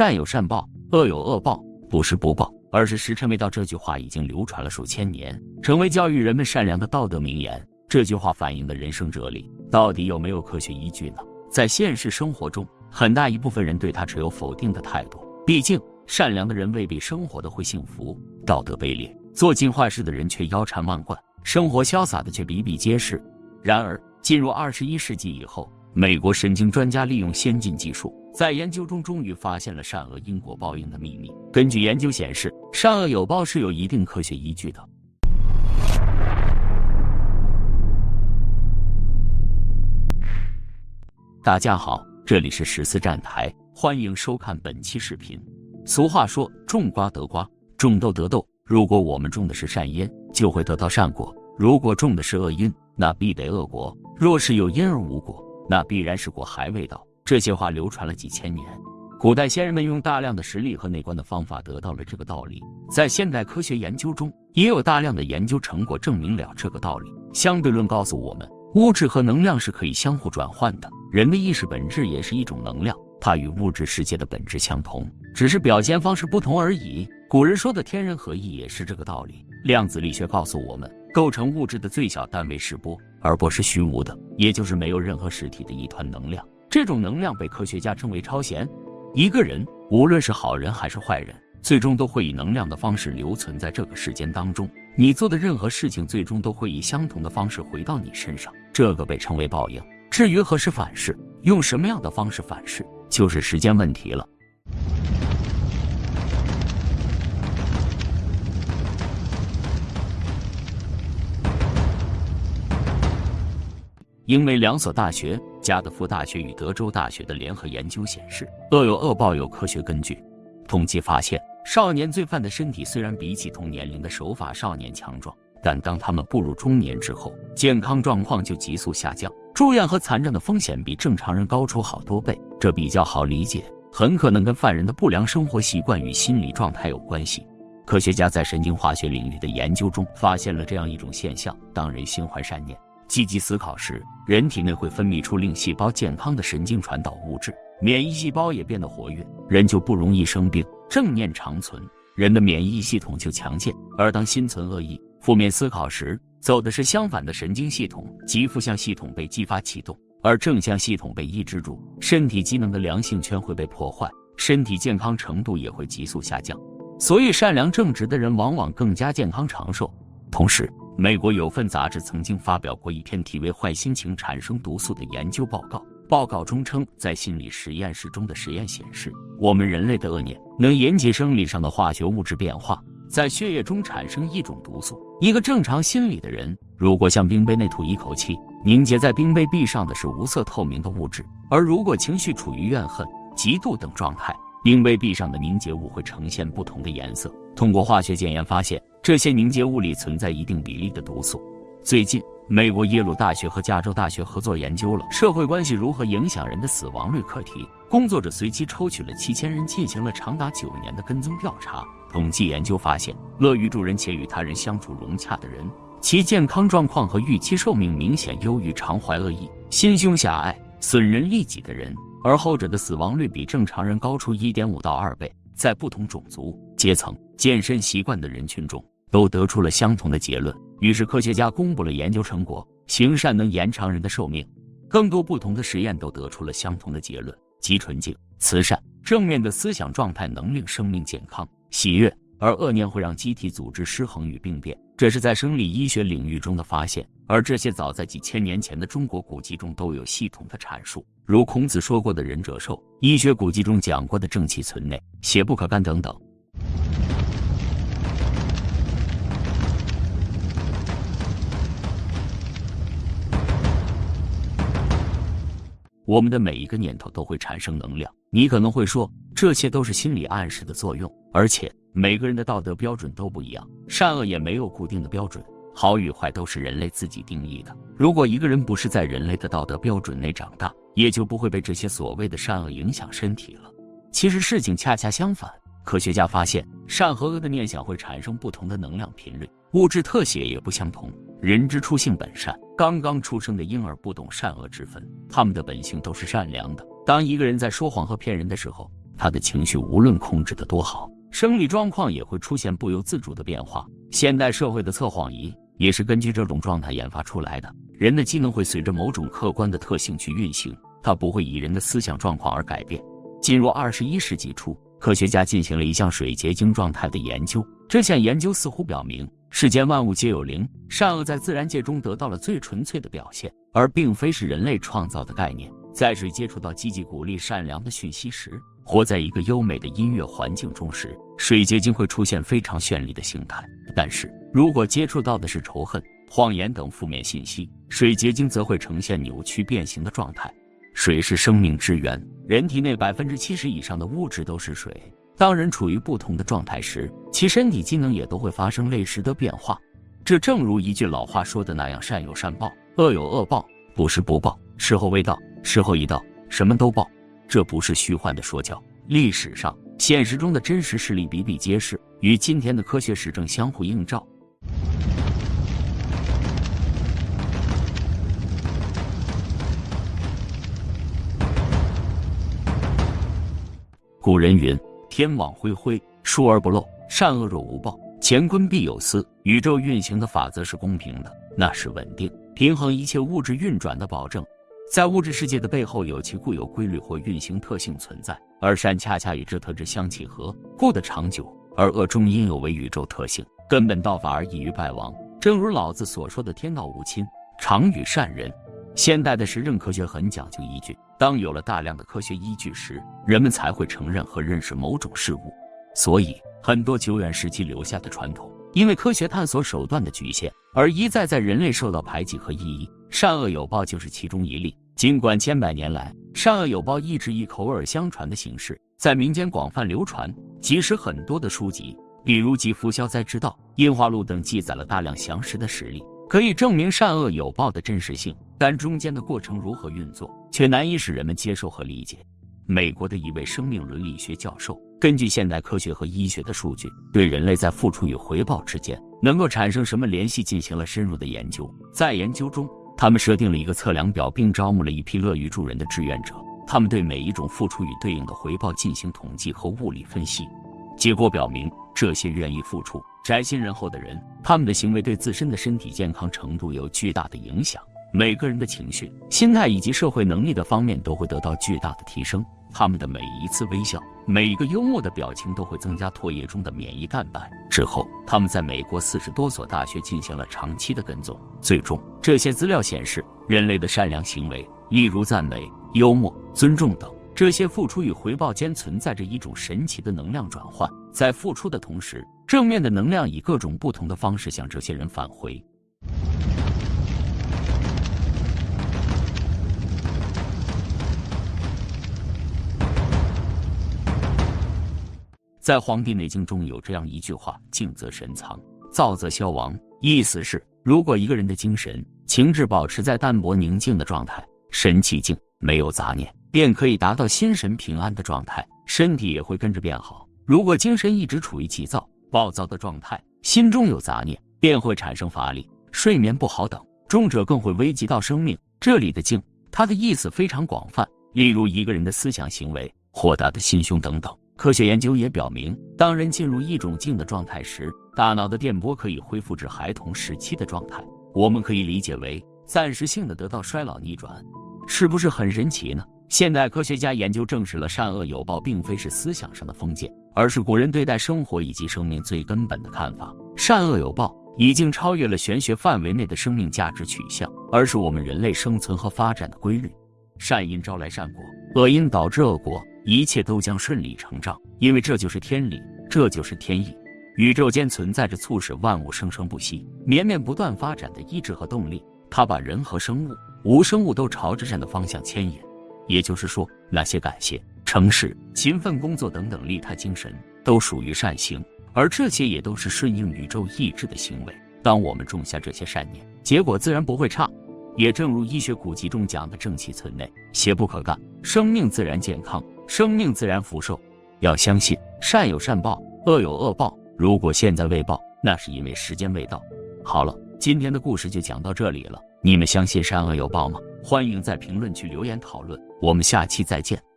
善有善报，恶有恶报，不是不报，而是时辰未到。这句话已经流传了数千年，成为教育人们善良的道德名言。这句话反映的人生哲理，到底有没有科学依据呢？在现实生活中，很大一部分人对他持有否定的态度。毕竟，善良的人未必生活的会幸福，道德卑劣、做尽坏事的人却腰缠万贯，生活潇洒的却比比皆是。然而，进入二十一世纪以后，美国神经专家利用先进技术，在研究中终于发现了善恶因果报应的秘密。根据研究显示，善恶有报是有一定科学依据的。大家好，这里是十四站台，欢迎收看本期视频。俗话说，种瓜得瓜，种豆得豆。如果我们种的是善因，就会得到善果；如果种的是恶因，那必得恶果。若是有因而无果。那必然是果还未到。这些话流传了几千年，古代先人们用大量的实例和内观的方法得到了这个道理。在现代科学研究中，也有大量的研究成果证明了这个道理。相对论告诉我们，物质和能量是可以相互转换的。人的意识本质也是一种能量，它与物质世界的本质相同，只是表现方式不同而已。古人说的天人合一也是这个道理。量子力学告诉我们，构成物质的最小单位是波。而不是虚无的，也就是没有任何实体的一团能量。这种能量被科学家称为超弦。一个人无论是好人还是坏人，最终都会以能量的方式留存在这个世间当中。你做的任何事情，最终都会以相同的方式回到你身上。这个被称为报应。至于何时反噬，用什么样的方式反噬，就是时间问题了。因为两所大学——加德福大学与德州大学的联合研究显示，恶有恶报有科学根据。统计发现，少年罪犯的身体虽然比起同年龄的守法少年强壮，但当他们步入中年之后，健康状况就急速下降，住院和残障的风险比正常人高出好多倍。这比较好理解，很可能跟犯人的不良生活习惯与心理状态有关系。科学家在神经化学领域的研究中发现了这样一种现象：当人心怀善念。积极思考时，人体内会分泌出令细胞健康的神经传导物质，免疫细胞也变得活跃，人就不容易生病。正念长存，人的免疫系统就强健。而当心存恶意、负面思考时，走的是相反的神经系统，即负向系统被激发启动，而正向系统被抑制住，身体机能的良性圈会被破坏，身体健康程度也会急速下降。所以，善良正直的人往往更加健康长寿。同时，美国有份杂志曾经发表过一篇题为《坏心情产生毒素》的研究报告。报告中称，在心理实验室中的实验显示，我们人类的恶念能引起生理上的化学物质变化，在血液中产生一种毒素。一个正常心理的人，如果向冰杯内吐一口气，凝结在冰杯壁上的是无色透明的物质；而如果情绪处于怨恨、嫉妒等状态，冰杯壁上的凝结物会呈现不同的颜色。通过化学检验发现。这些凝结物里存在一定比例的毒素。最近，美国耶鲁大学和加州大学合作研究了社会关系如何影响人的死亡率课题。工作者随机抽取了七千人，进行了长达九年的跟踪调查。统计研究发现，乐于助人且与他人相处融洽的人，其健康状况和预期寿命明显优于常怀恶意、心胸狭隘、损人利己的人，而后者的死亡率比正常人高出一点五到二倍。在不同种族、阶层、健身习惯的人群中。都得出了相同的结论，于是科学家公布了研究成果：行善能延长人的寿命。更多不同的实验都得出了相同的结论，即纯净、慈善、正面的思想状态能令生命健康、喜悦，而恶念会让机体组织失衡与病变。这是在生理医学领域中的发现，而这些早在几千年前的中国古籍中都有系统的阐述，如孔子说过的“仁者寿”，医学古籍中讲过的“正气存内，邪不可干”等等。我们的每一个念头都会产生能量。你可能会说，这些都是心理暗示的作用，而且每个人的道德标准都不一样，善恶也没有固定的标准，好与坏都是人类自己定义的。如果一个人不是在人类的道德标准内长大，也就不会被这些所谓的善恶影响身体了。其实事情恰恰相反，科学家发现，善和恶的念想会产生不同的能量频率，物质特写也不相同。人之初性本善，刚刚出生的婴儿不懂善恶之分，他们的本性都是善良的。当一个人在说谎和骗人的时候，他的情绪无论控制的多好，生理状况也会出现不由自主的变化。现代社会的测谎仪也是根据这种状态研发出来的。人的机能会随着某种客观的特性去运行，它不会以人的思想状况而改变。进入二十一世纪初，科学家进行了一项水结晶状态的研究。这项研究似乎表明，世间万物皆有灵，善恶在自然界中得到了最纯粹的表现，而并非是人类创造的概念。在水接触到积极鼓励善良的讯息时，活在一个优美的音乐环境中时，水结晶会出现非常绚丽的形态。但是如果接触到的是仇恨、谎言等负面信息，水结晶则会呈现扭曲变形的状态。水是生命之源，人体内百分之七十以上的物质都是水。当人处于不同的状态时，其身体机能也都会发生类似的变化。这正如一句老话说的那样：“善有善报，恶有恶报，不是不报，时候未到，时候一到，什么都报。”这不是虚幻的说教，历史上、现实中的真实事例比比皆是，与今天的科学实证相互映照。古人云：“天网恢恢，疏而不漏；善恶若无报，乾坤必有私。”宇宙运行的法则是公平的，那是稳定、平衡一切物质运转的保证。在物质世界的背后，有其固有规律或运行特性存在，而善恰恰与这特质相契合，故得长久；而恶终因有违宇宙特性，根本道法而易于败亡。正如老子所说的“天道无亲，常与善人”。现代的实证科学很讲究依据，当有了大量的科学依据时，人们才会承认和认识某种事物。所以，很多久远时期留下的传统，因为科学探索手段的局限，而一再在人类受到排挤和异议。善恶有报就是其中一例。尽管千百年来，善恶有报一直以口耳相传的形式在民间广泛流传，即使很多的书籍，比如《吉福消灾之道》《印花录》等，记载了大量详实的实例。可以证明善恶有报的真实性，但中间的过程如何运作，却难以使人们接受和理解。美国的一位生命伦理学教授，根据现代科学和医学的数据，对人类在付出与回报之间能够产生什么联系进行了深入的研究。在研究中，他们设定了一个测量表，并招募了一批乐于助人的志愿者。他们对每一种付出与对应的回报进行统计和物理分析。结果表明，这些愿意付出、宅心仁厚的人，他们的行为对自身的身体健康程度有巨大的影响。每个人的情绪、心态以及社会能力的方面都会得到巨大的提升。他们的每一次微笑、每一个幽默的表情都会增加唾液中的免疫蛋白。之后，他们在美国四十多所大学进行了长期的跟踪。最终，这些资料显示，人类的善良行为，例如赞美、幽默、尊重等。这些付出与回报间存在着一种神奇的能量转换，在付出的同时，正面的能量以各种不同的方式向这些人返回。在《黄帝内经》中有这样一句话：“静则神藏，躁则消亡。”意思是，如果一个人的精神情志保持在淡泊宁静的状态，神气静，没有杂念。便可以达到心神平安的状态，身体也会跟着变好。如果精神一直处于急躁、暴躁的状态，心中有杂念，便会产生乏力、睡眠不好等，重者更会危及到生命。这里的静，它的意思非常广泛，例如一个人的思想行为、豁达的心胸等等。科学研究也表明，当人进入一种静的状态时，大脑的电波可以恢复至孩童时期的状态。我们可以理解为暂时性的得到衰老逆转，是不是很神奇呢？现代科学家研究证实了善恶有报并非是思想上的封建，而是古人对待生活以及生命最根本的看法。善恶有报已经超越了玄学范围内的生命价值取向，而是我们人类生存和发展的规律。善因招来善果，恶因导致恶果，一切都将顺理成章，因为这就是天理，这就是天意。宇宙间存在着促使万物生生不息、绵绵不断发展的意志和动力，它把人和生物、无生物都朝着善的方向牵引。也就是说，那些感谢、诚实、勤奋工作等等利他精神，都属于善行，而这些也都是顺应宇宙意志的行为。当我们种下这些善念，结果自然不会差。也正如医学古籍中讲的“正气存内，邪不可干”，生命自然健康，生命自然福寿。要相信善有善报，恶有恶报。如果现在未报，那是因为时间未到。好了，今天的故事就讲到这里了。你们相信善恶有报吗？欢迎在评论区留言讨论，我们下期再见。